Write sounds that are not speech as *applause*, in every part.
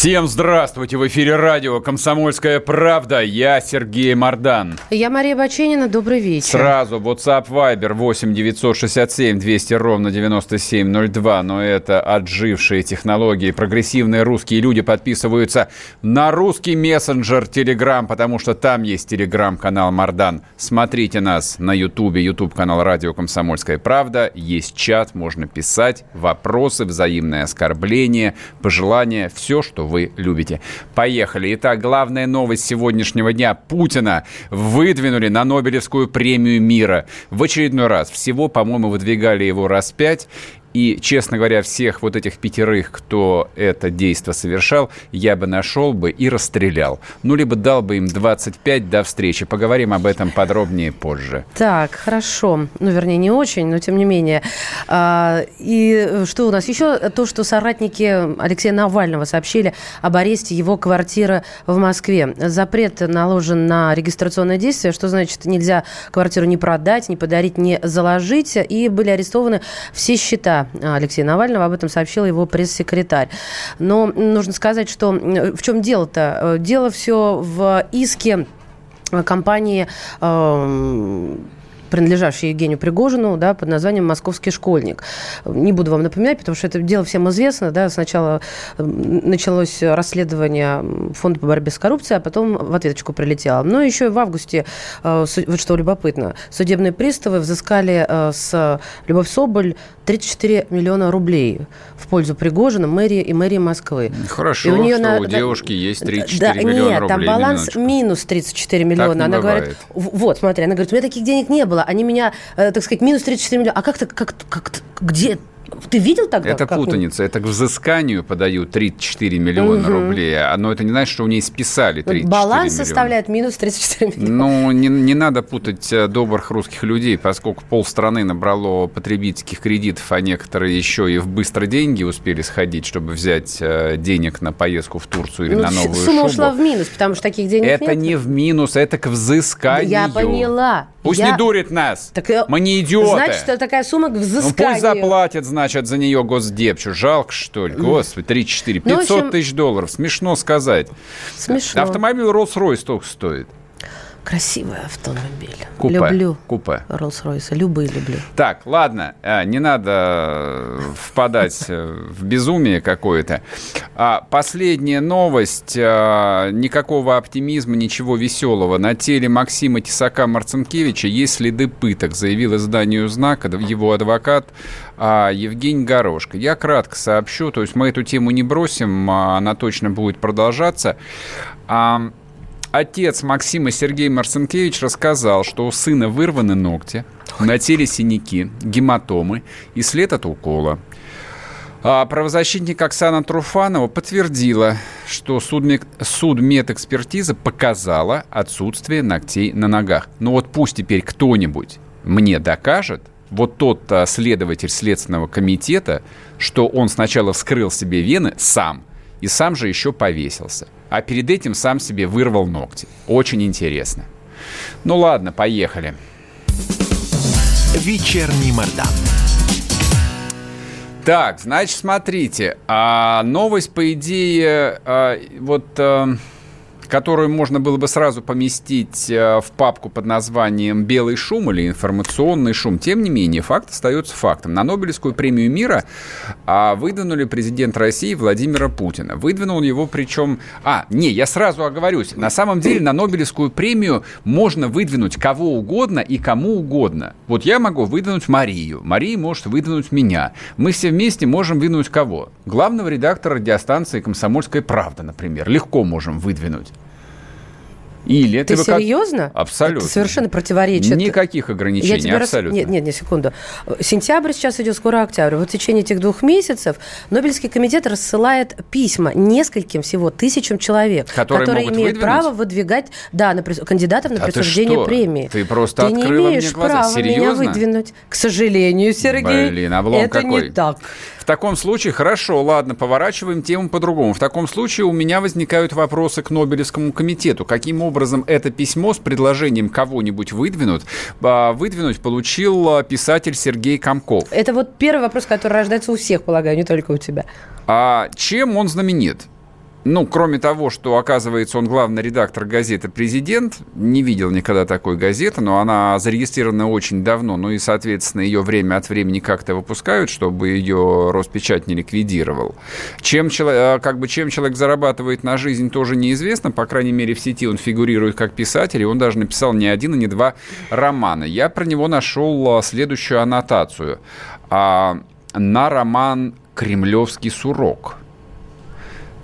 Всем здравствуйте! В эфире радио «Комсомольская правда». Я Сергей Мордан. Я Мария Баченина. Добрый вечер. Сразу WhatsApp Viber 8 967 200 ровно 9702. Но это отжившие технологии. Прогрессивные русские люди подписываются на русский мессенджер Telegram, потому что там есть Telegram-канал Мордан. Смотрите нас на YouTube, YouTube-канал радио «Комсомольская правда». Есть чат, можно писать, вопросы, взаимное оскорбление, пожелания, все, что вы любите. Поехали. Итак, главная новость сегодняшнего дня. Путина выдвинули на Нобелевскую премию мира. В очередной раз. Всего, по-моему, выдвигали его раз пять. И, честно говоря, всех вот этих пятерых, кто это действо совершал, я бы нашел бы и расстрелял. Ну, либо дал бы им 25 до встречи. Поговорим об этом подробнее позже. Так, хорошо. Ну, вернее, не очень, но тем не менее. А, и что у нас? Еще то, что соратники Алексея Навального сообщили об аресте его квартиры в Москве. Запрет наложен на регистрационное действие, что значит нельзя квартиру не продать, не подарить, не заложить. И были арестованы все счета Алексея Навального. Об этом сообщил его пресс-секретарь. Но нужно сказать, что в чем дело-то? Э, дело все в иске компании э, принадлежавший Евгению Пригожину, да, под названием «Московский школьник». Не буду вам напоминать, потому что это дело всем известно. Да, сначала началось расследование Фонда по борьбе с коррупцией, а потом в ответочку прилетело. Но еще и в августе, э, вот что любопытно, судебные приставы взыскали э, с Любовь Соболь 34 миллиона рублей в пользу Пригожина, мэрии и мэрии Москвы. Хорошо, и у нее что на... у девушки есть 34 да, миллиона нет, рублей. Нет, там баланс минус 34 миллиона. Она бывает. говорит, вот, смотри, она говорит, у меня таких денег не было. Они меня, э, так сказать, минус 34 миллиона. А как-то, как, как, где, ты видел тогда? Это путаница. Это к взысканию подают 34 миллиона угу. рублей. Но это не значит, что у нее списали 34 Баланс миллиона. составляет минус 34 миллиона. Ну, не, не надо путать э, добрых русских людей, поскольку полстраны набрало потребительских кредитов, а некоторые еще и в быстро деньги успели сходить, чтобы взять э, денег на поездку в Турцию или ну, на новую сумма шубу. ушла в минус, потому что таких денег это нет. Это не в минус, это к взысканию. Я поняла. Пусть я... не дурит нас. Так, Мы не идиоты. Значит, такая сумма к взысканию. Ну, пусть заплатят, значит, за нее Госдеп. Что, жалко, что ли? Господи, 3-4, 500 ну, общем... тысяч долларов. Смешно сказать. Смешно. Автомобиль Rolls-Royce только стоит. Красивый автомобиль. Купе. Люблю. Купе. Роллс-Ройсы. Любые люблю. Так, ладно, э, не надо э, впадать э, в безумие какое-то. А последняя новость. Никакого оптимизма, ничего веселого. На теле Максима Тесака Марцинкевича есть следы пыток, заявил изданию «Знак» его адвокат а, Евгений Горошко. Я кратко сообщу, то есть мы эту тему не бросим, а она точно будет продолжаться. Отец Максима Сергей Марцинкевич рассказал, что у сына вырваны ногти, на теле синяки, гематомы и след от укола. А правозащитник Оксана Труфанова подтвердила, что судмед, судмедэкспертиза показала отсутствие ногтей на ногах. Но вот пусть теперь кто-нибудь мне докажет, вот тот а, следователь Следственного комитета, что он сначала вскрыл себе вены сам, и сам же еще повесился – а перед этим сам себе вырвал ногти. Очень интересно. Ну ладно, поехали. Вечерний Мордан. Так, значит, смотрите, а новость, по идее, а, вот а, которую можно было бы сразу поместить э, в папку под названием «Белый шум» или «Информационный шум». Тем не менее, факт остается фактом. На Нобелевскую премию мира а, выдвинули президент России Владимира Путина. Выдвинул его причем... А, не, я сразу оговорюсь. На самом деле на Нобелевскую премию можно выдвинуть кого угодно и кому угодно. Вот я могу выдвинуть Марию. Мария может выдвинуть меня. Мы все вместе можем выдвинуть кого? Главного редактора радиостанции «Комсомольская правда», например. Легко можем выдвинуть. Или ты, ты серьезно? Как... Абсолютно. Это совершенно противоречит. Никаких ограничений, Я тебе абсолютно. Раз... Нет, нет, нет, секунду. Сентябрь сейчас идет, скоро октябрь. Вот в течение этих двух месяцев Нобелевский комитет рассылает письма нескольким всего тысячам человек, которые, которые имеют выдвинуть? право выдвигать да, на, кандидатов на а присуждение ты премии. Ты просто ты не имеешь мне глаза. права Серьезно? меня выдвинуть. К сожалению, Сергей, Блин, облом это какой. не так. В таком случае, хорошо, ладно, поворачиваем тему по-другому. В таком случае у меня возникают вопросы к Нобелевскому комитету. Каким образом это письмо с предложением кого-нибудь выдвинуть, а, выдвинуть получил а, писатель Сергей Комков? Это вот первый вопрос, который рождается у всех, полагаю, не только у тебя. А чем он знаменит? Ну, кроме того, что, оказывается, он главный редактор газеты «Президент», не видел никогда такой газеты, но она зарегистрирована очень давно, ну и, соответственно, ее время от времени как-то выпускают, чтобы ее Роспечать не ликвидировал. Чем человек, как бы, чем человек зарабатывает на жизнь, тоже неизвестно, по крайней мере, в сети он фигурирует как писатель, и он даже написал не один и не два романа. Я про него нашел а, следующую аннотацию. А, на роман «Кремлевский сурок».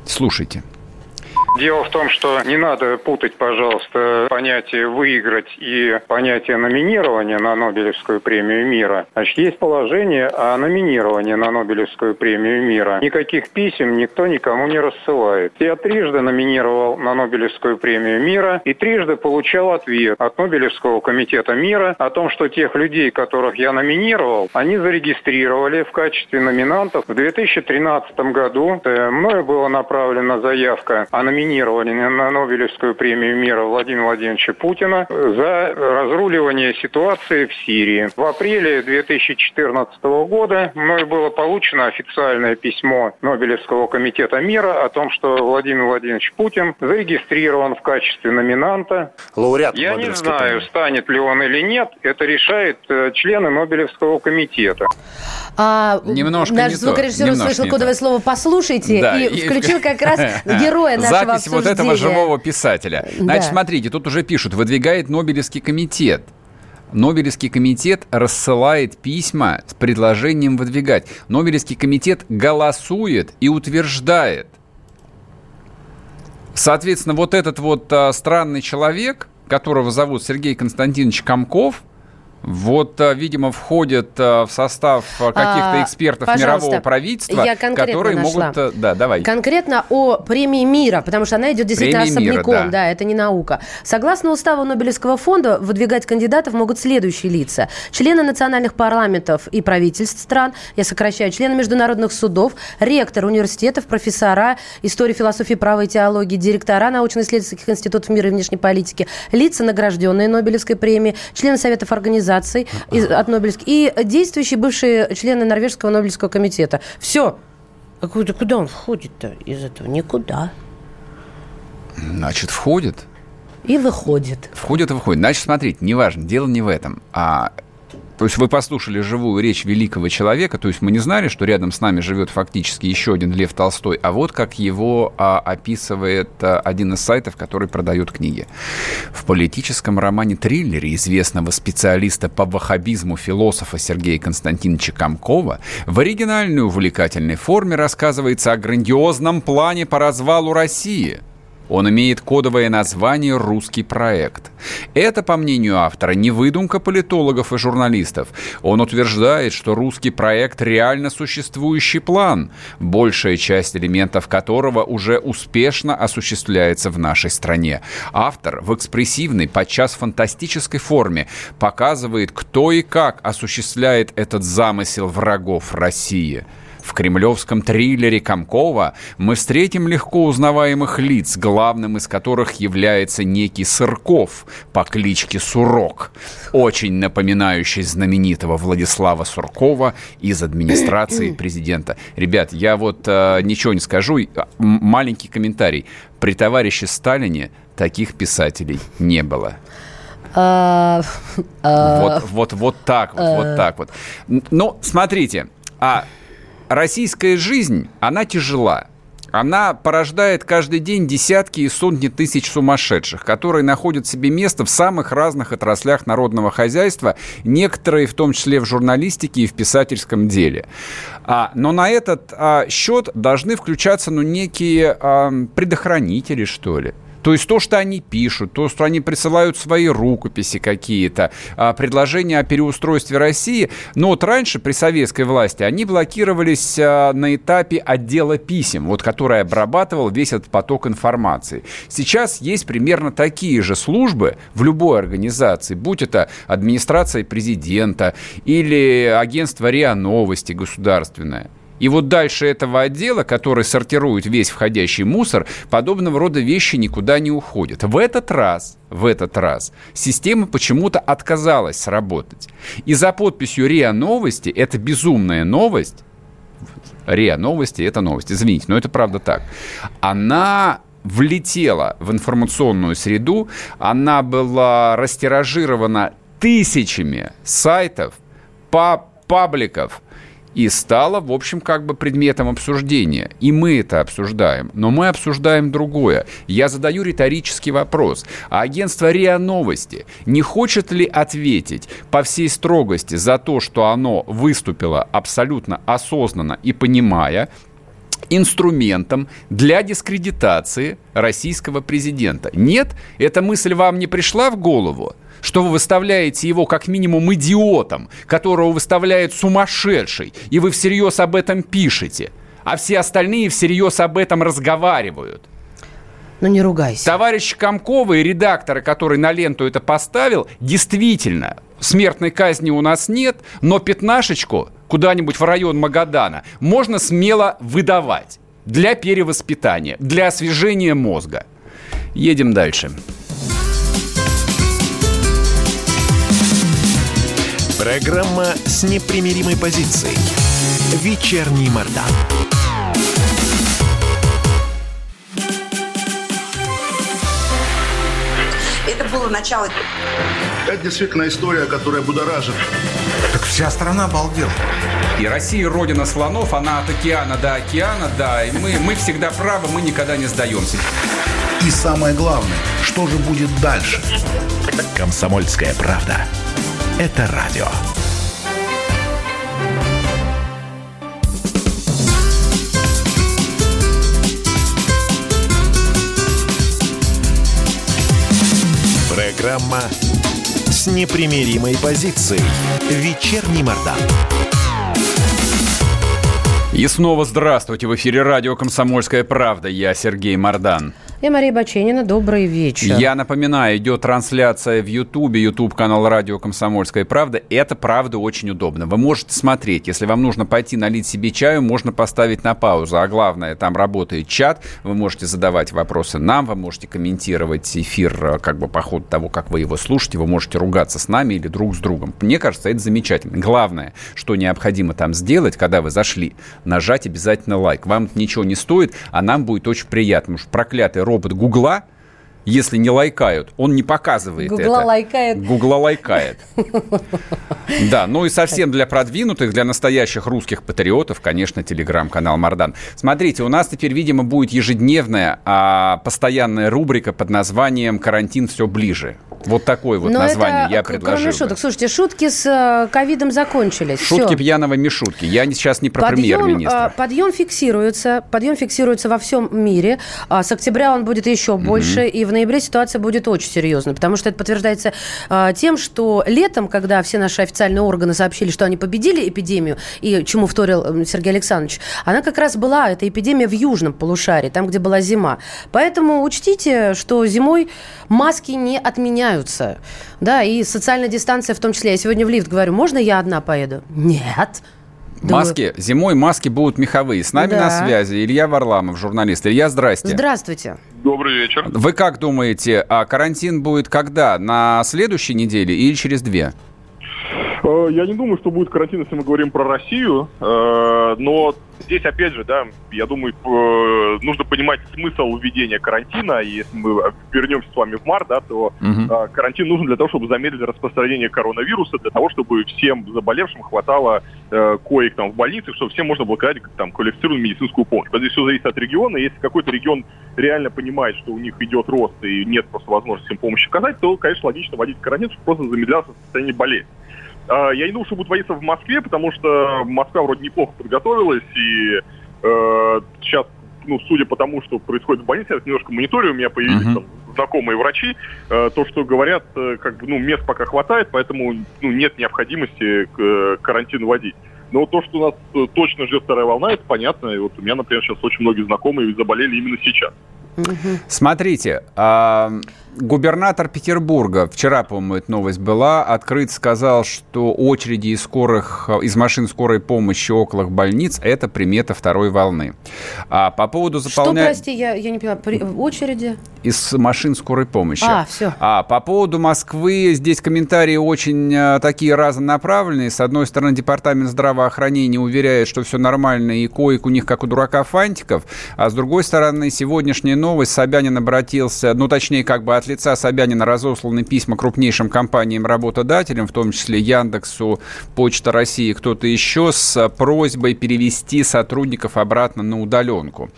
Слушайте. Дело в том, что не надо путать, пожалуйста, понятие «выиграть» и понятие номинирования на Нобелевскую премию мира. Значит, есть положение о номинировании на Нобелевскую премию мира. Никаких писем никто никому не рассылает. Я трижды номинировал на Нобелевскую премию мира и трижды получал ответ от Нобелевского комитета мира о том, что тех людей, которых я номинировал, они зарегистрировали в качестве номинантов. В 2013 году э, мною была направлена заявка о номинировании номинировали на Нобелевскую премию мира Владимира Владимировича Путина за разруливание ситуации в Сирии. В апреле 2014 года мной было получено официальное письмо Нобелевского комитета мира о том, что Владимир Владимирович Путин зарегистрирован в качестве номинанта. Лауреат Я не знаю, станет ли он или нет. Это решает э, члены Нобелевского комитета. А, немножко наш не звукорежиссер услышал кодовое слово «послушайте» да, и, и включил как раз *laughs* героя нашего Запись вот этого живого писателя. Значит, Да. смотрите, тут уже пишут, выдвигает Нобелевский комитет. Нобелевский комитет рассылает письма с предложением выдвигать. Нобелевский комитет голосует и утверждает. Соответственно, вот этот вот а, странный человек, которого зовут Сергей Константинович Комков, вот, а, видимо, входит а, в состав а, каких-то А, экспертов пожалуйста, мирового правительства, которые нашла. могут... а, Да, давай. Конкретно о премии мира, потому что она идет действительно Премия мира, особняком, да. это не наука. Согласно уставу Нобелевского фонда, выдвигать кандидатов могут следующие лица. Члены национальных парламентов и правительств стран, я сокращаю, члены международных судов, ректор университетов, профессора истории, философии, права и теологии, директора научно-исследовательских институтов мира и внешней политики, лица, награжденные Нобелевской премией, члены советов организаций из- от Нобелевских и действующие бывшие члены Норвежского Нобелевского комитета. Все. А куда, куда он входит-то из этого? Никуда. Значит, входит. И выходит. Входит и выходит. Значит, смотрите, неважно, дело не в этом. А, то есть вы послушали живую речь великого человека, то есть мы не знали, что рядом с нами живет фактически еще один Лев Толстой, а вот как его а, описывает а, один из сайтов, который продает книги. В политическом романе-триллере известного специалиста по ваххабизму философа Сергея Константиновича Комкова в оригинальной увлекательной форме рассказывается о грандиозном плане по развалу России – он имеет кодовое название «Русский проект». Это, по мнению автора, не выдумка политологов и журналистов. Он утверждает, что русский проект – реально существующий план, большая часть элементов которого уже успешно осуществляется в нашей стране. Автор в экспрессивной, подчас фантастической форме показывает, кто и как осуществляет этот замысел врагов России – в кремлевском триллере Комкова мы встретим легко узнаваемых лиц, главным из которых является некий Сырков по кличке Сурок, очень напоминающий знаменитого Владислава Суркова из администрации *clears throat* президента. Ребят, я вот э, ничего не скажу, м- маленький комментарий. При товарище Сталине таких писателей не было. А, а, Вот, вот, вот так вот, вот так вот. Ну, смотрите, а российская жизнь, она тяжела. Она порождает каждый день десятки и сотни тысяч сумасшедших, которые находят себе место в самых разных отраслях народного хозяйства, некоторые в том числе в журналистике и в писательском деле. А, но на этот а, счет должны включаться ну, некие а, предохранители, что ли. То есть то, что они пишут, то, что они присылают свои рукописи какие-то, а, предложения о переустройстве России. Но вот раньше при советской власти они блокировались а, на этапе отдела писем, вот, который обрабатывал весь этот поток информации. Сейчас есть примерно такие же службы в любой организации, будь это администрация президента или агентство РИА Новости государственное. И вот дальше этого отдела, который сортирует весь входящий мусор, подобного рода вещи никуда не уходят. В этот раз, в этот раз система почему-то отказалась сработать. И за подписью РИА Новости, это безумная новость, РИА Новости, это новость, извините, но это правда так, она влетела в информационную среду, она была растиражирована тысячами сайтов, пабликов, и стало, в общем, как бы предметом обсуждения. И мы это обсуждаем. Но мы обсуждаем другое. Я задаю риторический вопрос. А агентство РИА Новости не хочет ли ответить по всей строгости за то, что оно выступило абсолютно осознанно и понимая, инструментом для дискредитации российского президента. Нет, эта мысль вам не пришла в голову? Что вы выставляете его как минимум идиотом, которого выставляет сумасшедший, и вы всерьез об этом пишете, а все остальные всерьез об этом разговаривают. Ну не ругайся. Товарищ Комкова и редактора, который на ленту это поставил, действительно, смертной казни у нас нет, но пятнашечку куда-нибудь в район Магадана можно смело выдавать для перевоспитания, для освежения мозга. Едем дальше. Программа с непримиримой позицией. Вечерний Мордан. Это было начало. Это действительно история, которая будоражит. Так вся страна обалдела. И Россия родина слонов, она от океана до океана, да. И мы, мы всегда правы, мы никогда не сдаемся. И самое главное, что же будет дальше? Комсомольская правда это радио. Программа с непримиримой позицией. Вечерний Мордан. И снова здравствуйте. В эфире радио «Комсомольская правда». Я Сергей Мордан. Я Мария Баченина. Добрый вечер. Я напоминаю, идет трансляция в Ютубе, Ютуб канал Радио Комсомольская правда. Это правда очень удобно. Вы можете смотреть. Если вам нужно пойти налить себе чаю, можно поставить на паузу. А главное, там работает чат. Вы можете задавать вопросы нам, вы можете комментировать эфир э, как бы по ходу того, как вы его слушаете. Вы можете ругаться с нами или друг с другом. Мне кажется, это замечательно. Главное, что необходимо там сделать, когда вы зашли, нажать обязательно лайк. Вам ничего не стоит, а нам будет очень приятно. Потому что проклятый робот Гугла, если не лайкают, он не показывает Гугла это. лайкает. Гугла лайкает. *laughs* Да, ну и совсем для продвинутых, для настоящих русских патриотов, конечно, телеграм-канал Мардан. Смотрите, у нас теперь, видимо, будет ежедневная, а постоянная рубрика под названием «Карантин все ближе». Вот такое вот Но название это, я кроме предложил. шуток. бы. Слушайте, шутки с э, ковидом закончились. Шутки Всё. пьяного Мишутки. Я сейчас не про премьер-министра. э, подъем фиксируется, подъем фиксируется во всем мире. А С октября он будет еще больше, и в ноябре ситуация будет очень серьезной, потому что это подтверждается э, тем, что летом, когда все наши официальные органы сообщили, что они победили эпидемию, и чему вторил Сергей Александрович, она как раз была, эта эпидемия в южном полушарии, там, где была зима. Поэтому учтите, что зимой маски не отменяются. Да, и социальная дистанция в том числе. Я сегодня в лифт говорю, можно я одна поеду? Нет. Думаю, Маски, зимой маски будут меховые. С нами Да. на связи Илья Варламов, журналист. Илья, здрасте. Здравствуйте. Добрый вечер. Вы как думаете, а карантин будет когда? На следующей неделе или через две? Э, Я не думаю, что будет карантин, если мы говорим про Россию, э, но здесь, опять же, да, я думаю, э, нужно понимать смысл введения карантина, и если мы вернемся с вами в март, да, то э, карантин нужен для того, чтобы замедлить распространение коронавируса, для того, чтобы всем заболевшим хватало коек там в больницах, чтобы всем можно было оказать там квалифицированную медицинскую помощь. Здесь все зависит от региона. Если какой-то регион реально понимает, что у них идет рост и нет просто возможности им помощь оказать, то, конечно, логично вводить карантин, чтобы просто замедлялся состояние болезни. А, Я не думаю, что будет вводиться в Москве, потому что Москва вроде неплохо подготовилась, и э, сейчас ну, судя по тому, что происходит в больнице, я немножко мониторю, у меня появились Мгм. там знакомые врачи, э, то, что говорят, э, как бы, ну, мест пока хватает, поэтому, ну, нет необходимости к, э, карантин вводить. Но вот то, что у нас э, точно ждет вторая волна, это понятно. И вот у меня, например, сейчас очень многие знакомые заболели именно сейчас. Смотрите, а, губернатор Петербурга, вчера, по-моему, эта новость была, открыт сказал, что очереди из, скорых, из машин скорой помощи около больниц – это примета второй волны. А по поводу Что, заполнения... прости, я, я не поняла, при- очереди? Из машин скорой помощи. А, всё. А по поводу Москвы здесь комментарии очень а, такие разнонаправленные. С одной стороны, департамент здравоохранения уверяет, что все нормально, и коек у них как у дурака фантиков. А с другой стороны, сегодняшняя новость. Собянин обратился, ну, точнее, как бы от лица Собянина разосланы письма крупнейшим компаниям-работодателям, в том числе Яндексу, Почта России, кто-то еще, с просьбой перевести сотрудников обратно на удаленку.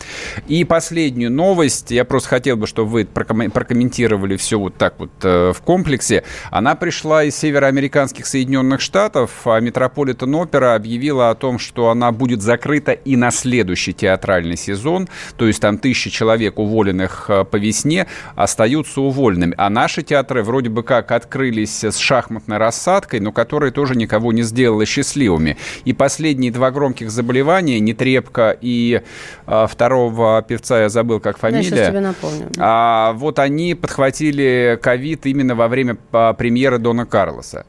И последнюю новость, я просто хотел бы, чтобы вы проком- прокомментировали все вот так вот э, в комплексе. Она пришла из североамериканских Соединенных Штатов, а Метрополитен Опера объявила о том, что она будет закрыта и на следующий театральный сезон, то есть там тысячи человек, уволенных э, по весне, остаются уволенными. А наши театры вроде бы как открылись с шахматной рассадкой, но которые тоже никого не сделали счастливыми. И последние два громких заболевания, Нетребко и э, второго певца, я забыл, как Я фамилия. сейчас тебе напомню. А, вот они подхватили ковид именно во время а, премьеры Дона Карлоса.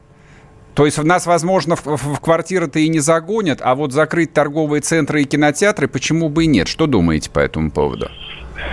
То есть в нас, возможно, в- в квартиры-то и не загонят, а вот закрыть торговые центры и кинотеатры почему бы и нет? Что думаете по этому поводу?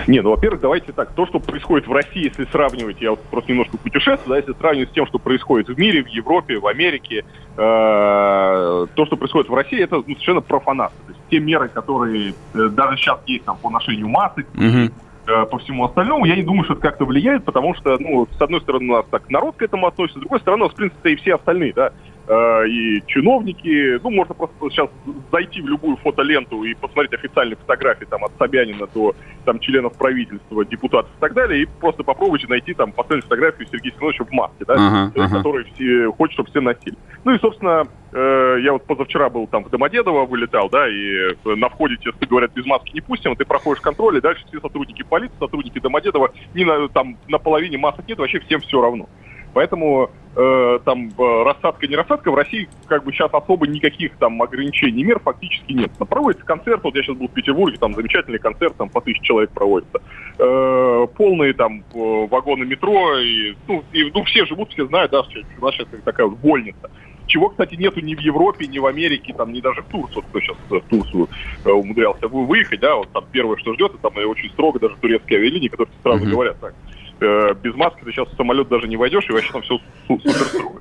Не, ну, во-первых, давайте так, то, что происходит в России, если сравнивать, я вот просто немножко путешествую, да, если сравнивать с тем, что происходит в мире, в Европе, в Америке, э, то, что происходит в России, это ну, совершенно профанация. То есть те меры, которые э, даже сейчас есть там по ношению масок, Мгм. э, по всему остальному, я не думаю, что это как-то влияет, потому что, ну, с одной стороны, у нас так народ к этому относится, с другой стороны, у нас, в принципе, и все остальные, да, и чиновники, ну, можно просто сейчас зайти в любую фотоленту и посмотреть официальные фотографии там от Собянина до там членов правительства, депутатов и так далее, и просто попробуйте найти там последнюю фотографию Сергея Семеновича в маске, да, человек, ага. который все, хочет, чтобы все носили. Ну и, собственно, э, я вот позавчера был там в Домодедово, вылетал, да, и э, на входе тебе говорят, без маски не пустим, ты проходишь контроль, и дальше все сотрудники полиции, сотрудники Домодедова, ни на, там на половине масок нет, вообще всем все равно. Поэтому э, там э, рассадка, не рассадка, в России как бы сейчас особо никаких там ограничений, мер фактически нет. Но проводится концерт, вот я сейчас был в Петербурге, там замечательный концерт, там по тысяче человек проводится. Э, полные там э, вагоны метро, и, ну, и, ну, все живут, все знают, да, что у нас сейчас такая вот больница. Чего, кстати, нету ни в Европе, ни в Америке, там, ни даже в Турцию. Кто сейчас в Турцию э, умудрялся вы- выехать, да, вот там первое, что ждет, это там и очень строго даже турецкие авиалинии, которые сразу Мгм. говорят так. Э, без маски ты сейчас в самолет даже не войдешь, и вообще там все супер строго.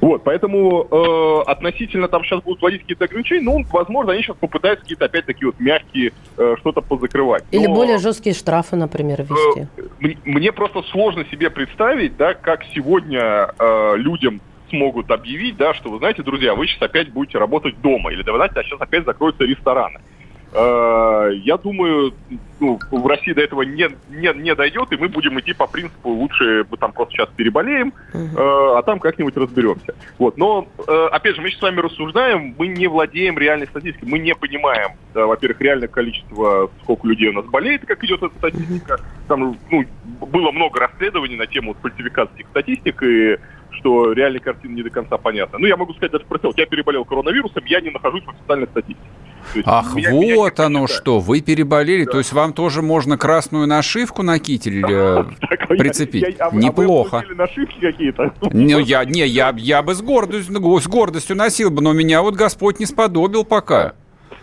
Вот, поэтому э, относительно там сейчас будут вводить какие-то ограничения, ну, возможно, они сейчас попытаются какие-то опять такие вот мягкие э, что-то позакрывать. Или Но- более жесткие штрафы, например, ввести. Э, м- Мне просто сложно себе представить, да, как сегодня э, людям смогут объявить, да, что вы знаете, друзья, вы сейчас опять будете работать дома, или да, вы знаете, а сейчас опять закроются рестораны. Э, Я думаю, ну, в России до этого не, не, не дойдет, и мы будем идти по принципу лучше мы там просто сейчас переболеем, э, а там как-нибудь разберемся. Вот. Но, э, опять же, мы сейчас с вами рассуждаем, мы не владеем реальной статистикой, мы не понимаем, да, во-первых, реальное количество, сколько людей у нас болеет, как идет эта статистика. Там ну, было много расследований на тему фальсификации статистик, и что реальная картина не до конца понятна. Ну, я могу сказать даже про себя. Я переболел коронавирусом, я не нахожусь в официальной статистике. Есть Ах, меня- меня вот не оно посчитают. что, вы переболели, Да. то есть вам тоже можно красную нашивку на китель э, *laughs* а я- прицепить? я- а вы- а вы Неплохо. нашивки какие-то? *laughs* Ну, я, не, я, я бы с гордостью, с гордостью носил бы, но меня вот Господь не сподобил пока.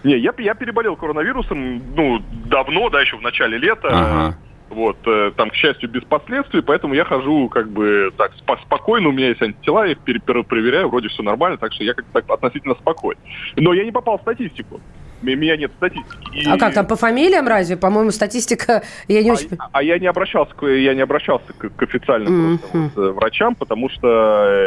Не, я, я переболел коронавирусом, ну, давно, да, еще в начале лета. Ага. Вот, э, там, к счастью, без последствий, поэтому я хожу как бы так спо- спокойно, у меня есть антитела, я их пере- пере- проверяю, вроде все нормально, так что я как-то так относительно спокоен. Но я не попал в статистику. Меня нет статистики. И- А как там по фамилиям разве? По-моему, статистика... *laughs* Я не очень... А, а я не обращался, к, я не обращался к, к официальным просто Мгм. вот, э, врачам, потому что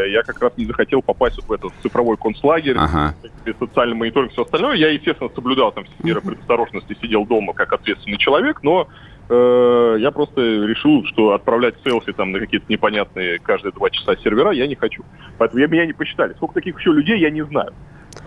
э, я как раз не захотел попасть вот в этот цифровой концлагерь, Ага. социальный мониторинг, все остальное. Я, естественно, соблюдал там все меры предосторожности, сидел дома как ответственный человек, но я просто решил, что отправлять селфи там на какие-то непонятные каждые два часа сервера я не хочу. Поэтому я, меня не посчитали. Сколько таких еще людей, я не знаю.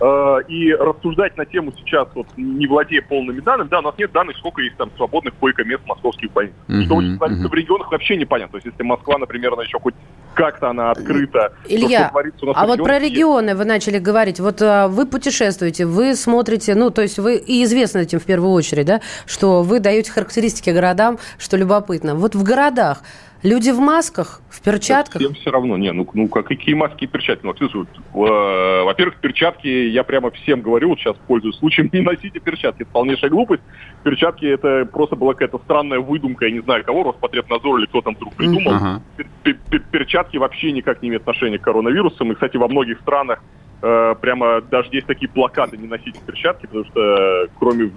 Э, и рассуждать на тему сейчас, вот не владея полными данными, да, у нас нет данных, сколько есть там свободных койко-мест в московских больницах. Мгм, Что твориться мгм. в регионах, вообще непонятно. То есть если Москва, например, она еще хоть как-то она открыта, то Илья, что творится у нас а вот про регионы вы начали говорить. Вот а, вы путешествуете, вы смотрите, ну, то есть вы и известны этим в первую очередь, да, что вы даете характеристики городам, что любопытно. Вот в городах люди в масках, в перчатках. Всем все равно. Не, ну, ну как, какие маски и перчатки? Ну, э, во-первых, перчатки, я прямо всем говорю, вот сейчас пользуюсь случаем, *laughs* не носите перчатки. Это полнейшая глупость. Перчатки это просто была какая-то странная выдумка, я не знаю кого, Роспотребнадзор или кто там вдруг придумал. Ага. Пер- пер- Перчатки вообще никак не имеют отношения к коронавирусам. И, кстати, во многих странах э, прямо даже есть такие плакаты «Не носите перчатки», потому что э, кроме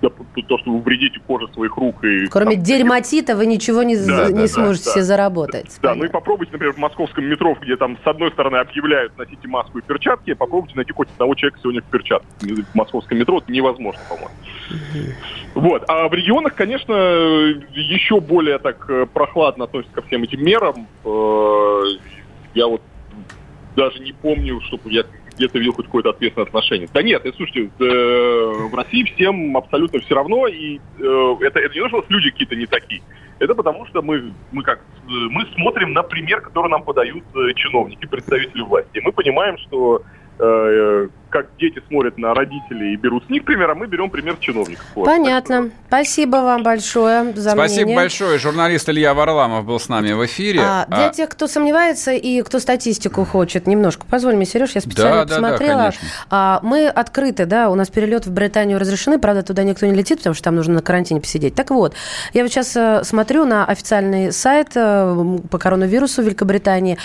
то, что вы вредите коже своих рук и... Кроме там, дерьматита вы ничего не, Да, не да, да, сможете да. себе заработать. Да, ну и Понятно. попробуйте, например, в московском метро, где там с одной стороны объявляют носите маску и перчатки, попробуйте найти хоть одного человека сегодня в перчатках. В московском метро это невозможно, по-моему. Вот. А в регионах, конечно, еще более так э, прохладно относятся ко всем этим мерам. Э, Я вот даже не помню, чтобы я где-то видел хоть какое-то ответственное отношение. Да нет, э, слушайте, э, в России всем абсолютно все равно, и э, это, это не то, что люди какие-то не такие. Это потому, что мы, мы как, э, мы смотрим на пример, который нам подают э, чиновники, представители власти. И мы понимаем, что как дети смотрят на родителей и берут с них пример, а мы берем пример чиновников. Вот. Понятно. Спасибо вам большое за Спасибо мнение. большое. Журналист Илья Варламов был с нами в эфире. А, для А, тех, кто сомневается и кто статистику хочет, немножко, позволь мне, Сереж, я специально Да, да, да, посмотрела. конечно. А, мы открыты, да, у нас перелет в Британию разрешены, правда, туда никто не летит, потому что там нужно на карантине посидеть. Так вот, я вот сейчас э, смотрю на официальный сайт э, по коронавирусу в Великобритании.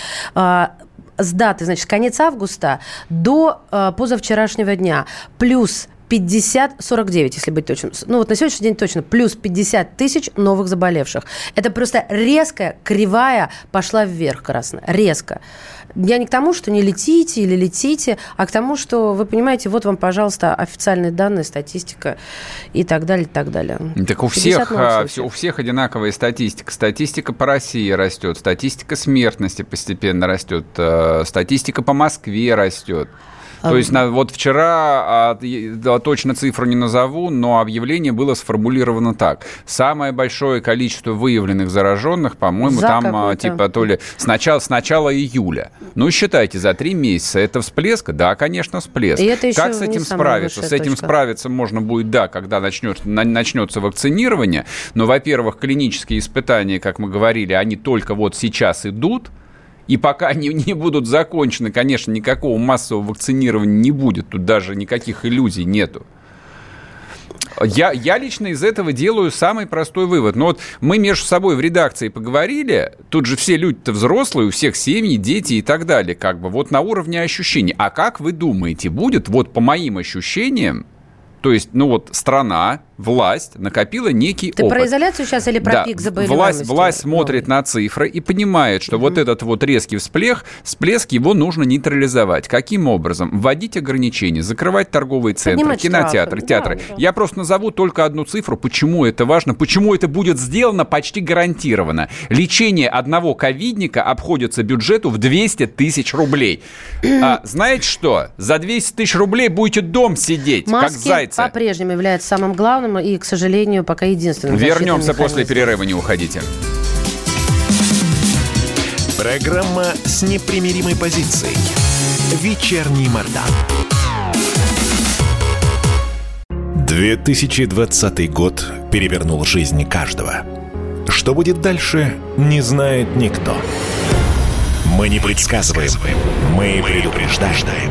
С даты, значит, конец августа до э, позавчерашнего дня. Плюс 50, 49, если быть точным. Ну вот на сегодняшний день точно плюс 50 тысяч новых заболевших. Это просто резкая кривая пошла вверх красная. Резко. Я не к тому, что не летите или летите, а к тому, что вы понимаете, вот вам, пожалуйста, официальные данные, статистика и так далее, и так далее. Так у 50 всех, а, у всех одинаковая статистика. Статистика по России растет, статистика смертности постепенно растет, э, статистика по Москве растет. То А, есть на- вот вчера, а, да, точно цифру не назову, но объявление было сформулировано так. Самое большое количество выявленных зараженных, по-моему, За там а, типа то ли с начала, с начала июля. Ну, считайте, за три месяца. Это всплеск? Да, конечно, всплеск. И это как с этим справиться? С этим точка. справиться можно будет, да, когда начнет, на- начнется вакцинирование. Но, во-первых, клинические испытания, как мы говорили, они только вот сейчас идут. И пока они не будут закончены, конечно, никакого массового вакцинирования не будет. Тут даже никаких иллюзий нету. Я, я лично из этого делаю самый простой вывод. Но вот мы между собой в редакции поговорили, тут же все люди-то взрослые, у всех семьи, дети и так далее, как бы вот на уровне ощущений. А как вы думаете, будет вот по моим ощущениям, то есть, ну вот страна, власть накопила некий Ты опыт. про изоляцию сейчас или про Да, пик заболеваемости? власть, власть смотрит на цифры и понимает, что вот этот вот резкий всплех, всплеск его нужно нейтрализовать. Каким образом? Вводить ограничения, закрывать торговые центры, Поднимать кинотеатры, штрафы. театры. Да, да. Я просто назову только одну цифру, почему это важно, почему это будет сделано почти гарантированно. Лечение одного ковидника обходится бюджету в 200 тысяч рублей. А, знаете что? За 200 тысяч рублей будете дом сидеть, как Маски зайцы. по-прежнему являются самым главным и, к сожалению, пока единственным. Вернемся после перерыва, не уходите. Программа с непримиримой позицией. Вечерний Мордан. 2020 год перевернул жизнь каждого. Что будет дальше, не знает никто. Мы не предсказываем, мы предупреждаем.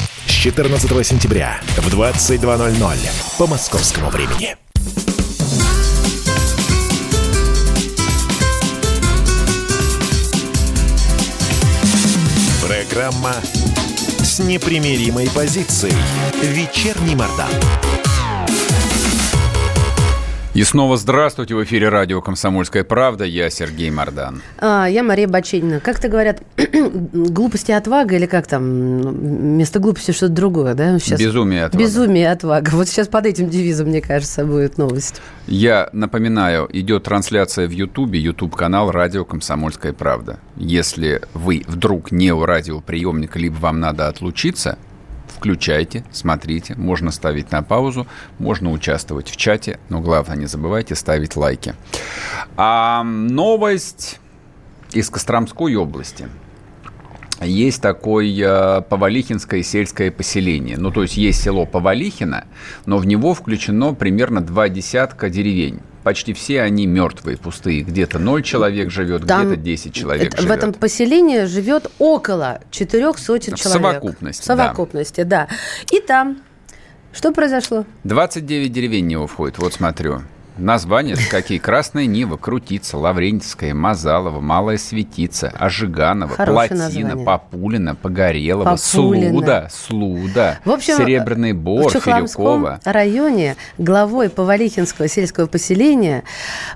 С 14 сентября в 22.00 по московскому времени. Программа с непримиримой позицией. Вечерний Мордан. И снова здравствуйте. В эфире радио «Комсомольская правда». Я Сергей Мордан. А, я Мария Баченина. Как-то говорят, *clears throat* глупости отвага или как там, вместо глупости что-то другое, да? Сейчас... Безумие отвага. Безумие отвага. Вот сейчас под этим девизом, мне кажется, будет новость. Я напоминаю, идет трансляция в Ютубе, Ютуб-канал «Радио Комсомольская правда». Если вы вдруг не у радиоприемника, либо вам надо отлучиться – включайте, смотрите, можно ставить на паузу, можно участвовать в чате, но главное не забывайте ставить лайки. А новость из Костромской области. Есть такое Повалихинское сельское поселение. Ну, то есть есть село Повалихино, но в него включено примерно два десятка деревень почти все они мертвые, пустые. Где-то 0 человек живет, где-то 10 человек это, живет. В этом поселении живет около четырех сотен человек. В совокупности, В совокупности, да. да. И там что произошло? 29 деревень в него входит, вот смотрю. Названия какие? Красная Нива, Крутица, Лаврентьевская, Мазалова, Малая Светица, Ожиганова, Хорошее Плотина, название. Популина, Погорелова, Популина. Слуда, Слуда, в общем, Серебряный Бор, в Филюкова. районе главой Повалихинского сельского поселения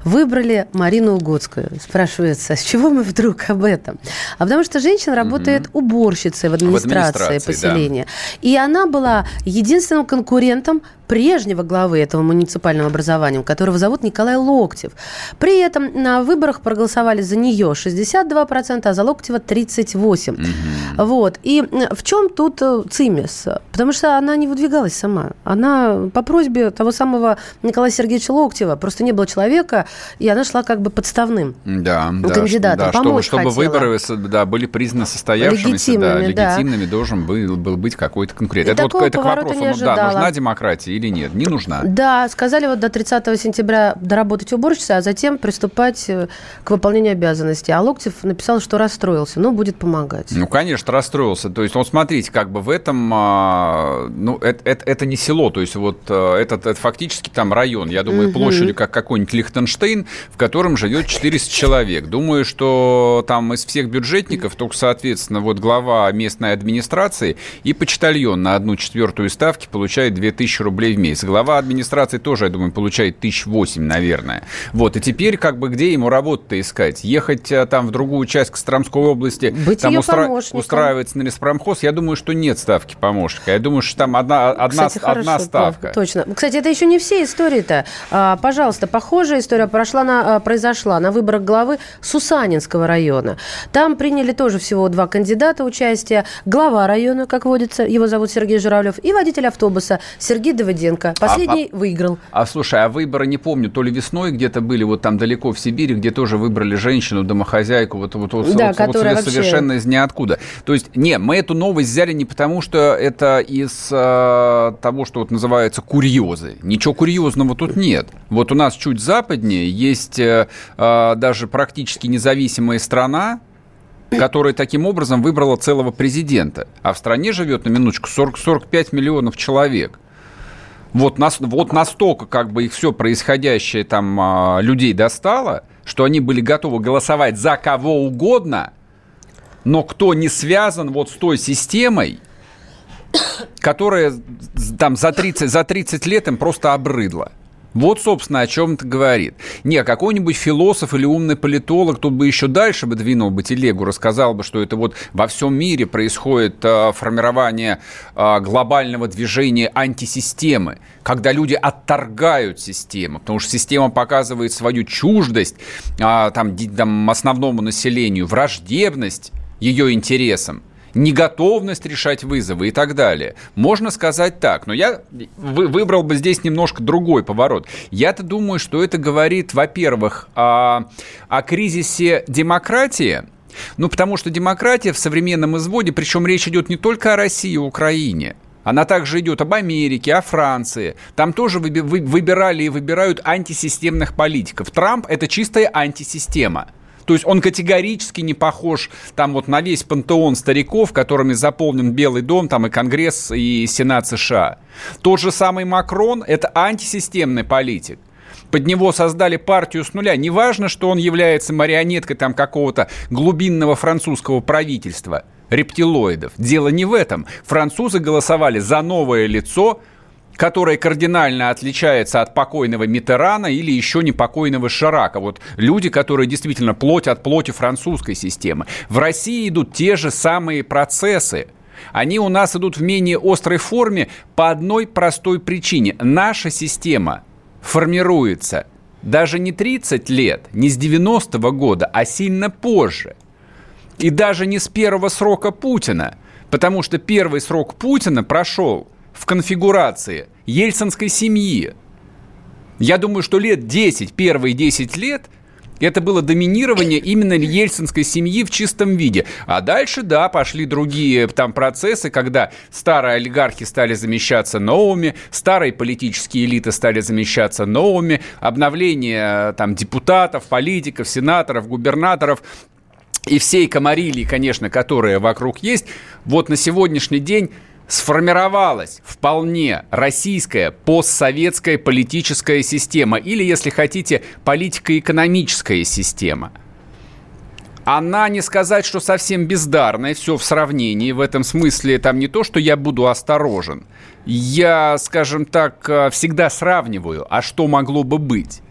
выбрали Марину Угодскую. Спрашивается, с чего мы вдруг об этом? А потому что женщина работает уборщицей в администрации, в администрации поселения. Да. И она была единственным конкурентом прежнего главы этого муниципального образования, которого зовут Николай Локтев. При этом на выборах проголосовали за нее 62%, а за Локтева 38%. Угу. Вот. И в чем тут э, цимис? Потому что она не выдвигалась сама. Она по просьбе того самого Николая Сергеевича Локтева, просто не было человека, и она шла как бы подставным да, кандидатом. Да, помочь чтобы, чтобы выборы да, были признаны состоявшимися, легитимными, да, легитимными да. должен был, был быть какой-то конкурент. И это вот это к вопросу, ну, да, нужна демократия или нет? Не нужна. Да, сказали вот до 30 сентября доработать уборщицей, а затем приступать э, к выполнению обязанностей. А Локтев написал, что расстроился, но будет помогать. Ну, конечно, расстроился. То есть, вот смотрите, как бы в этом, а, ну, это, это, это не село, то есть вот э, этот, это фактически там район, я думаю, угу. площадью как какой-нибудь Лихтенштейн, в котором живет 400 человек. Думаю, что там из всех бюджетников только, соответственно, вот глава местной администрации и почтальон на одну четвертую ставки получает 2000 рублей в месяц. Глава администрации тоже, я думаю, получает тысяч восемь, наверное. Вот, и теперь как бы где ему работу-то искать? Ехать э, там в другую часть Костромской области, Быть там устра... устраиваться на леспромхоз? Я думаю, что нет ставки помощника. Я думаю, что там одна, одна, Кстати, одна хорошо, ставка. Точно. Кстати, это еще не все истории-то. А, пожалуйста, похожая история прошла на, а, произошла на выборах главы Сусанинского района. Там приняли тоже всего два кандидата участия. Глава района, как водится, его зовут Сергей Журавлев, и водитель автобуса Сергей Давыденко. Лукашенко. Последний а, выиграл. А слушай, а выборы не помню, то ли весной где-то были, вот там далеко в Сибири, где тоже выбрали женщину, домохозяйку, вот, вот, вот, да, вот, вот совершенно из ниоткуда. То есть, не, мы эту новость взяли не потому, что это из э, того, что вот называется курьезы. Ничего курьезного тут нет. Вот у нас чуть западнее есть э, э, даже практически независимая страна, которая таким образом выбрала целого президента. А в стране живет, на минуточку, 40, 45 миллионов человек вот, нас, вот настолько как бы их все происходящее там а, людей достало, что они были готовы голосовать за кого угодно, но кто не связан вот с той системой, которая там за 30, за 30 лет им просто обрыдла. Вот, собственно, о чем это говорит. Не, какой-нибудь философ или умный политолог тут бы еще дальше бы двинул бы телегу, рассказал бы, что это вот во всем мире происходит э, формирование э, глобального движения антисистемы, когда люди отторгают систему, потому что система показывает свою чуждость э, там, там, основному населению, враждебность ее интересам неготовность решать вызовы и так далее. Можно сказать так, но я выбрал бы здесь немножко другой поворот. Я-то думаю, что это говорит, во-первых, о, о кризисе демократии, ну, потому что демократия в современном изводе, причем речь идет не только о России и Украине, она также идет об Америке, о Франции. Там тоже выбирали и выбирают антисистемных политиков. Трамп – это чистая антисистема. То есть он категорически не похож там вот на весь пантеон стариков, которыми заполнен Белый дом, там и Конгресс, и Сенат США. Тот же самый Макрон – это антисистемный политик. Под него создали партию с нуля. Неважно, что он является марионеткой там какого-то глубинного французского правительства, рептилоидов. Дело не в этом. Французы голосовали за новое лицо, которая кардинально отличается от покойного Митерана или еще не покойного Ширака. Вот люди, которые действительно плоть от плоти французской системы. В России идут те же самые процессы. Они у нас идут в менее острой форме по одной простой причине. Наша система формируется даже не 30 лет, не с 90-го года, а сильно позже. И даже не с первого срока Путина, потому что первый срок Путина прошел в конфигурации ельцинской семьи. Я думаю, что лет 10, первые 10 лет это было доминирование именно ельцинской семьи в чистом виде. А дальше, да, пошли другие там процессы, когда старые олигархи стали замещаться новыми, старые политические элиты стали замещаться новыми, обновление там депутатов, политиков, сенаторов, губернаторов и всей комарилии, конечно, которая вокруг есть, вот на сегодняшний день сформировалась вполне российская постсоветская политическая система, или, если хотите, политико-экономическая система. Она не сказать, что совсем бездарная, все в сравнении. В этом смысле там не то, что я буду осторожен. Я, скажем так, э, всегда сравниваю, а что могло бы быть.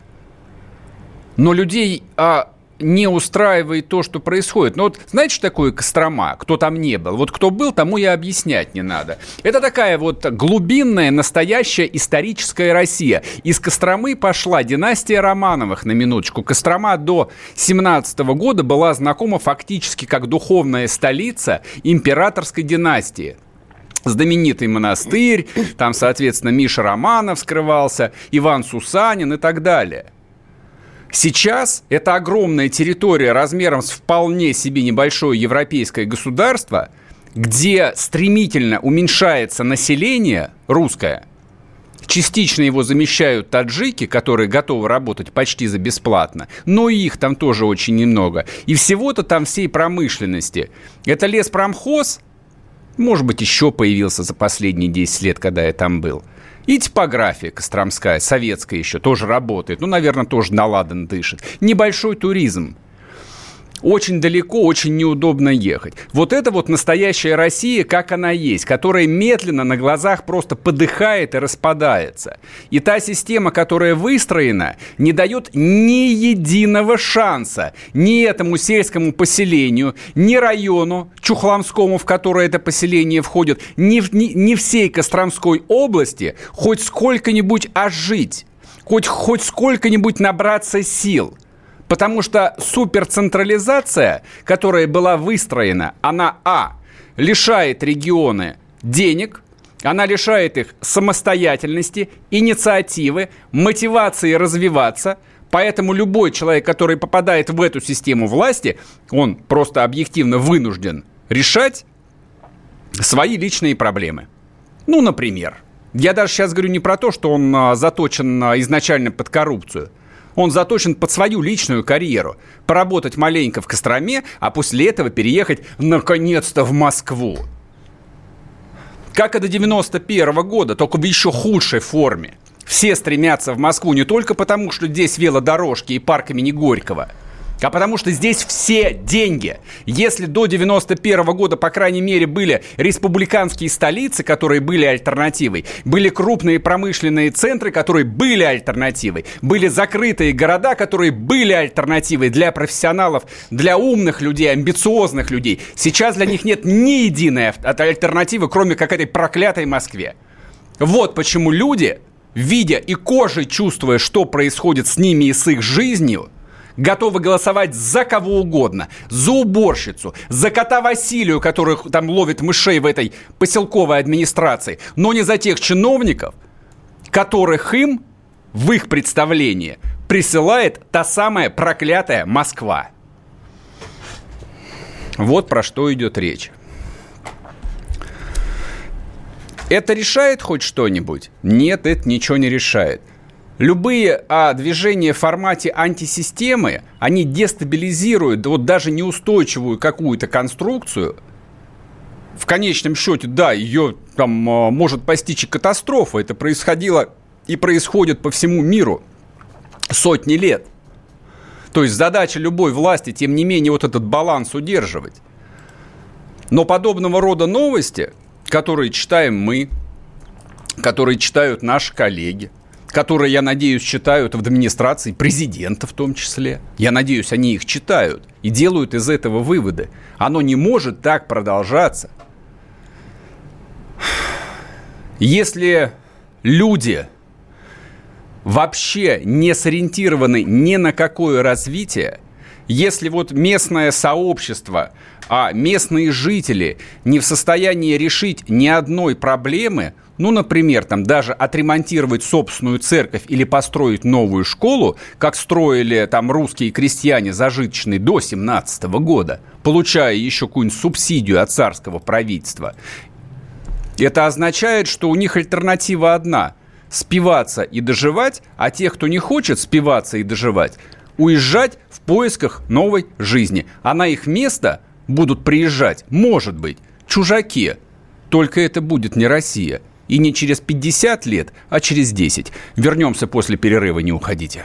Но людей а, не устраивает то, что происходит. Но вот знаете, что такое Кострома? Кто там не был? Вот кто был, тому и объяснять не надо. Это такая вот глубинная, настоящая историческая Россия. Из Костромы пошла династия Романовых, на минуточку. Кострома до 17 года была знакома фактически как духовная столица императорской династии знаменитый монастырь, там, соответственно, Миша Романов скрывался, Иван Сусанин и так далее. Сейчас это огромная территория размером с вполне себе небольшое европейское государство, где стремительно уменьшается население русское, Частично его замещают таджики, которые готовы работать почти за бесплатно, но их там тоже очень немного. И всего-то там всей промышленности. Это леспромхоз, может быть, еще появился за последние 10 лет, когда я там был – и типография Костромская, советская еще, тоже работает. Ну, наверное, тоже наладан дышит. Небольшой туризм очень далеко, очень неудобно ехать. Вот это вот настоящая Россия, как она есть, которая медленно на глазах просто подыхает и распадается. И та система, которая выстроена, не дает ни единого шанса ни этому сельскому поселению, ни району Чухламскому, в которое это поселение входит, ни, ни, ни всей Костромской области хоть сколько-нибудь ожить хоть, хоть сколько-нибудь набраться сил. Потому что суперцентрализация, которая была выстроена, она, а, лишает регионы денег, она лишает их самостоятельности, инициативы, мотивации развиваться. Поэтому любой человек, который попадает в эту систему власти, он просто объективно вынужден решать свои личные проблемы. Ну, например, я даже сейчас говорю не про то, что он а, заточен а, изначально под коррупцию – он заточен под свою личную карьеру. Поработать маленько в Костроме, а после этого переехать наконец-то в Москву. Как и до 91 -го года, только в еще худшей форме. Все стремятся в Москву не только потому, что здесь велодорожки и парк имени Горького – а потому что здесь все деньги. Если до 91 года, по крайней мере, были республиканские столицы, которые были альтернативой, были крупные промышленные центры, которые были альтернативой, были закрытые города, которые были альтернативой для профессионалов, для умных людей, амбициозных людей. Сейчас для них нет ни единой альтернативы, кроме как этой проклятой Москве. Вот почему люди, видя и кожей чувствуя, что происходит с ними и с их жизнью, готовы голосовать за кого угодно. За уборщицу, за кота Василию, который там ловит мышей в этой поселковой администрации, но не за тех чиновников, которых им, в их представлении, присылает та самая проклятая Москва. Вот про что идет речь. Это решает хоть что-нибудь? Нет, это ничего не решает. Любые а, движения в формате антисистемы, они дестабилизируют вот даже неустойчивую какую-то конструкцию. В конечном счете, да, ее там а, может постичь и катастрофа. Это происходило и происходит по всему миру сотни лет. То есть задача любой власти, тем не менее, вот этот баланс удерживать. Но подобного рода новости, которые читаем мы, которые читают наши коллеги, которые, я надеюсь, читают в администрации президента в том числе. Я надеюсь, они их читают и делают из этого выводы. Оно не может так продолжаться. Если люди вообще не сориентированы ни на какое развитие, если вот местное сообщество, а местные жители не в состоянии решить ни одной проблемы, ну, например, там даже отремонтировать собственную церковь или построить новую школу, как строили там русские крестьяне зажиточные до 17 года, получая еще какую-нибудь субсидию от царского правительства, это означает, что у них альтернатива одна – спиваться и доживать, а тех, кто не хочет спиваться и доживать, уезжать в поисках новой жизни. А на их место будут приезжать, может быть, чужаки. Только это будет не Россия. И не через 50 лет, а через 10. Вернемся после перерыва, не уходите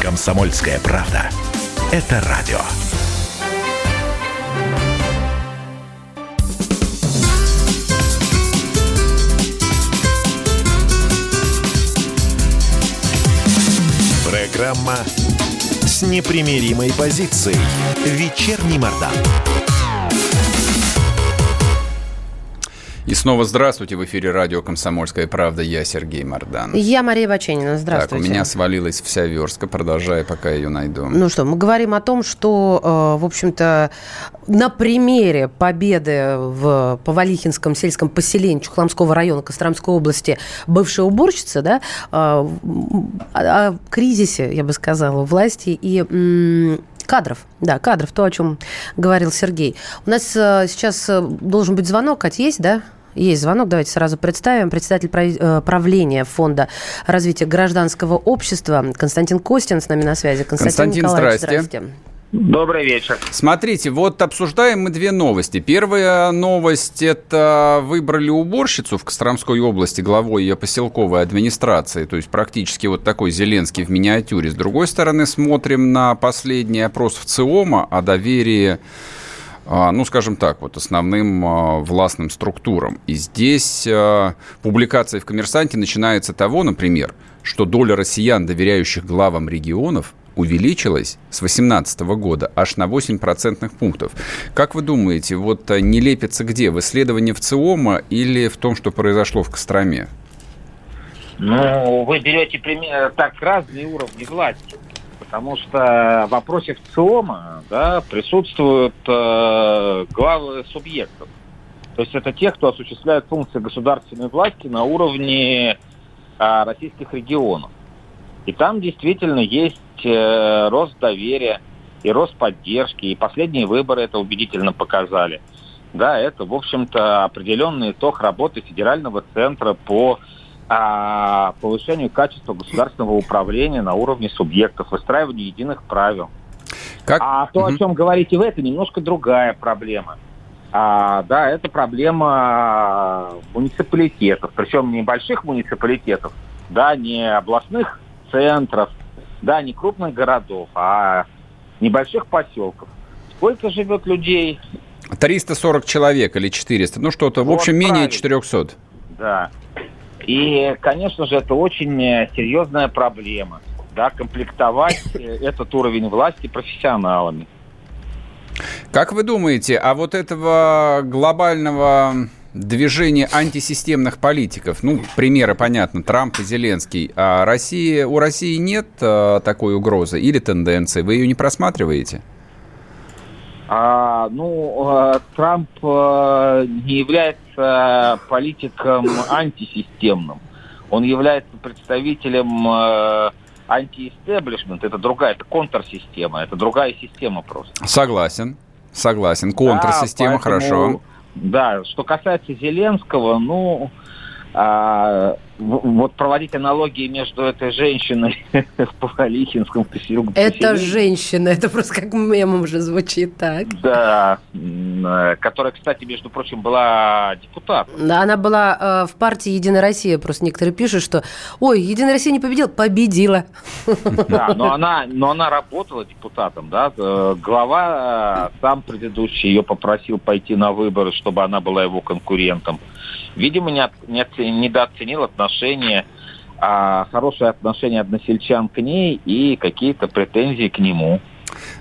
Комсомольская правда. Это радио. Программа с непримиримой позицией. Вечерний Мордан. И снова здравствуйте. В эфире радио «Комсомольская правда». Я Сергей Мордан. Я Мария Баченина. Здравствуйте. Так, у меня свалилась вся верстка. Продолжаю, пока ее найду. Ну что, мы говорим о том, что, э, в общем-то, на примере победы в Повалихинском сельском поселении Чухламского района Костромской области бывшая уборщица, да, э, о кризисе, я бы сказала, власти и Кадров, да, кадров, то, о чем говорил Сергей. У нас э, сейчас должен быть звонок, Катя, есть, да? Есть звонок, давайте сразу представим. Председатель э, правления Фонда развития гражданского общества Константин Костин с нами на связи. Константин, Константин здрасте. здрасте. Добрый вечер. Смотрите, вот обсуждаем мы две новости. Первая новость – это выбрали уборщицу в Костромской области главой ее поселковой администрации, то есть практически вот такой Зеленский в миниатюре. С другой стороны, смотрим на последний опрос в ЦИОМа о доверии ну, скажем так, вот основным а, властным структурам. И здесь а, публикация в «Коммерсанте» начинается того, например, что доля россиян, доверяющих главам регионов, увеличилась с 2018 года аж на 8 процентных пунктов. Как вы думаете, вот не лепится где? В исследовании в ЦИОМа или в том, что произошло в Костроме? Ну, вы берете пример, так разные уровни власти потому что в вопросе в ЦИОМа да, присутствуют э, главы субъектов. То есть это те, кто осуществляет функции государственной власти на уровне э, российских регионов. И там действительно есть э, рост доверия и рост поддержки, и последние выборы это убедительно показали. Да, это, в общем-то, определенный итог работы федерального центра по а, повышению качества государственного управления на уровне субъектов, выстраиванию единых правил. Как? А то, о чем говорите вы, это немножко другая проблема. А, да, это проблема муниципалитетов, причем небольших муниципалитетов, да, не областных центров, да, не крупных городов, а небольших поселков. Сколько живет людей? 340 человек или 400, ну что-то, вот в общем, менее 400. Да. И, конечно же, это очень э, серьезная проблема, да, комплектовать э, этот уровень власти профессионалами. Как вы думаете, а вот этого глобального движения антисистемных политиков, ну, примеры понятно, Трамп и Зеленский, а России, у России нет а, такой угрозы или тенденции? Вы ее не просматриваете? А, ну, э, Трамп а, не является политиком антисистемным. Он является представителем антиэстеблишмент. Это другая, это контрсистема, это другая система просто. Согласен, согласен. Контрсистема, да, хорошо. Да, что касается Зеленского, ну, а, вот проводить аналогии между этой женщиной *laughs* в Павлихинском Это женщина, это просто как мемом уже звучит так. Да, э, которая, кстати, между прочим, была депутатом. Да, она была э, в партии «Единая Россия», просто некоторые пишут, что «Ой, «Единая Россия» не победила», победила. Да, *laughs* но она, но она работала депутатом, да, э, глава э, сам предыдущий ее попросил пойти на выборы, чтобы она была его конкурентом видимо, не, от, не недооценил отношение, а, хорошее отношение односельчан к ней и какие-то претензии к нему.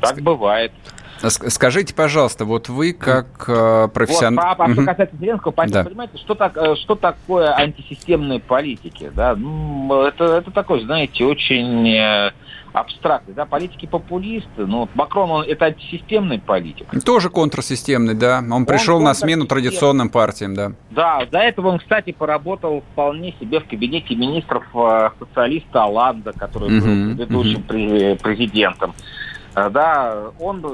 Так бывает. Скажите, пожалуйста, вот вы как э, профессионал... Вот, а, что касается Зеленского, да. понимаете, что, так, э, что такое антисистемные политики? Да? Ну, это, это такой, знаете, очень э, абстрактный. Да? Политики-популисты, ну, Макрон, он, это антисистемный политик. Тоже контрсистемный, да. Он пришел он на смену традиционным партиям, да. Да, до этого он, кстати, поработал вполне себе в кабинете министров э, социалиста Оланда, который угу, был предыдущим угу. президентом. Э, да, он,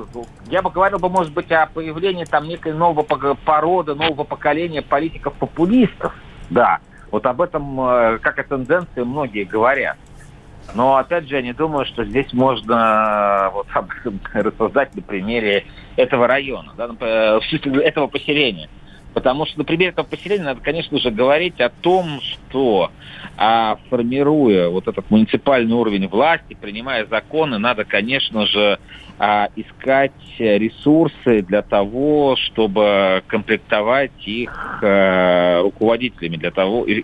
я бы говорил бы, может быть, о появлении там некой нового породы, нового поколения политиков-популистов. Да, вот об этом, как о тенденции, многие говорят. Но, опять же, я не думаю, что здесь можно э, вот об *laughs* рассуждать на примере этого района, да, этого поселения. Потому что на примере этого поселения надо, конечно же, говорить о том, что а, формируя вот этот муниципальный уровень власти, принимая законы, надо, конечно же, а, искать ресурсы для того, чтобы комплектовать их а, руководителями, для того, и,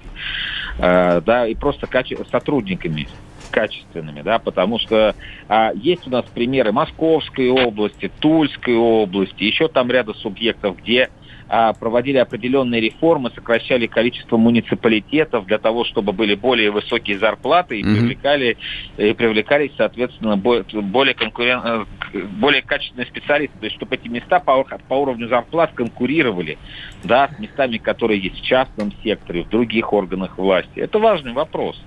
а, да, и просто сотрудниками качественными, да, потому что а, есть у нас примеры Московской области, Тульской области, еще там ряда субъектов, где а, проводили определенные реформы, сокращали количество муниципалитетов для того, чтобы были более высокие зарплаты и mm-hmm. привлекали и привлекались, соответственно, более конкурен... Э, более качественные специалисты, то есть чтобы эти места по, по уровню зарплат конкурировали, да, с местами, которые есть в частном секторе, в других органах власти. Это важный вопрос.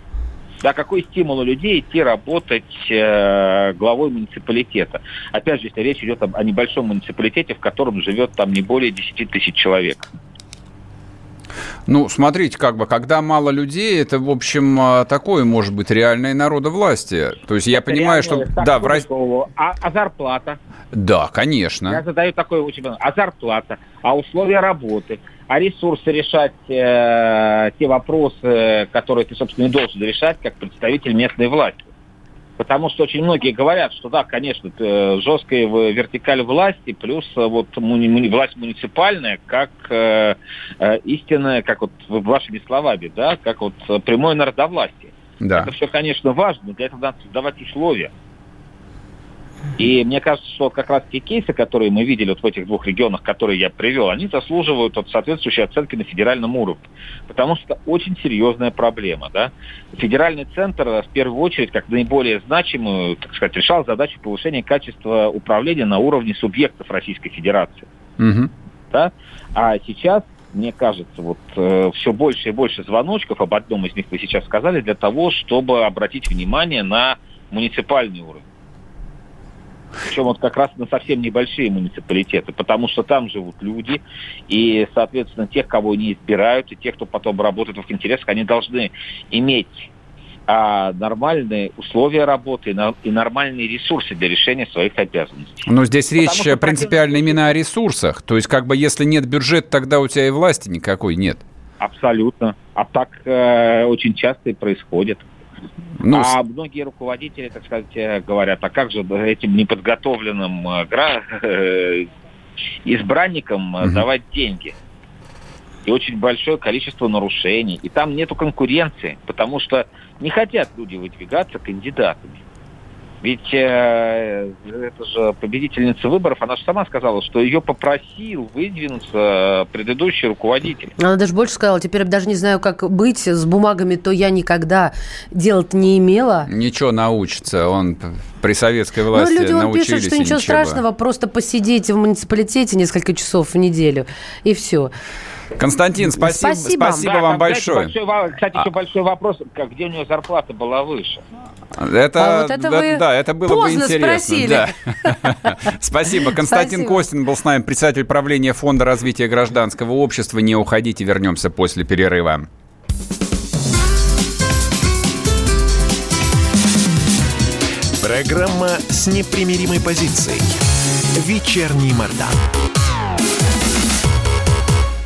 Да, какой стимул у людей идти работать э, главой муниципалитета? Опять же, если речь идет об, о небольшом муниципалитете, в котором живет там не более 10 тысяч человек. Ну, смотрите, как бы, когда мало людей, это, в общем, э, такое может быть реальное народовластие. То есть я это понимаю, что... Да, в России... а, а зарплата? Да, конечно. Я задаю такой очень... А зарплата? А условия работы? А ресурсы решать э, те вопросы, которые ты, собственно, не должен решать как представитель местной власти. Потому что очень многие говорят, что да, конечно, жесткая вертикаль власти, плюс вот муни, муни, власть муниципальная, как э, э, истинная, как вот вашими словами, да, как вот прямое народовластие. Да. Это все, конечно, важно, но для этого надо создавать условия. И мне кажется, что как раз те кейсы, которые мы видели вот в этих двух регионах, которые я привел, они заслуживают от соответствующей оценки на федеральном уровне. Потому что это очень серьезная проблема. Да? Федеральный центр в первую очередь, как наиболее значимую, так сказать, решал задачу повышения качества управления на уровне субъектов Российской Федерации. Угу. Да? А сейчас мне кажется, вот э, все больше и больше звоночков, об одном из них вы сейчас сказали, для того, чтобы обратить внимание на муниципальный уровень. Причем вот как раз на совсем небольшие муниципалитеты, потому что там живут люди, и, соответственно, тех, кого они избирают, и тех, кто потом работает в их интересах, они должны иметь а нормальные условия работы и нормальные ресурсы для решения своих обязанностей. Но здесь речь что, принципиально именно о ресурсах. То есть, как бы, если нет бюджета, тогда у тебя и власти никакой нет. Абсолютно. А так э, очень часто и происходит. Ну, а многие руководители, так сказать, э, говорят, а как же этим неподготовленным э, э, избранникам угу. давать деньги? И очень большое количество нарушений. И там нету конкуренции, потому что не хотят люди выдвигаться кандидатами. Ведь э, это же победительница выборов, она же сама сказала, что ее попросил выдвинуться предыдущий руководитель. Она даже больше сказала, теперь даже не знаю, как быть с бумагами, то я никогда делать не имела. Ничего научится, он при советской ну, власти Ну, люди он пишут, что ничего страшного, просто посидеть в муниципалитете несколько часов в неделю, и все. Константин, спасибо, спасибо. спасибо да, вам большое. Большой. Кстати, а... еще большой вопрос, как, где у нее зарплата была выше? Это, а вот это да, да, это было бы интересно. Да. *laughs* Спасибо. Константин Спасибо. Костин был с нами, председатель правления Фонда развития гражданского общества. Не уходите, вернемся после перерыва. Программа с непримиримой позицией. Вечерний Мордан.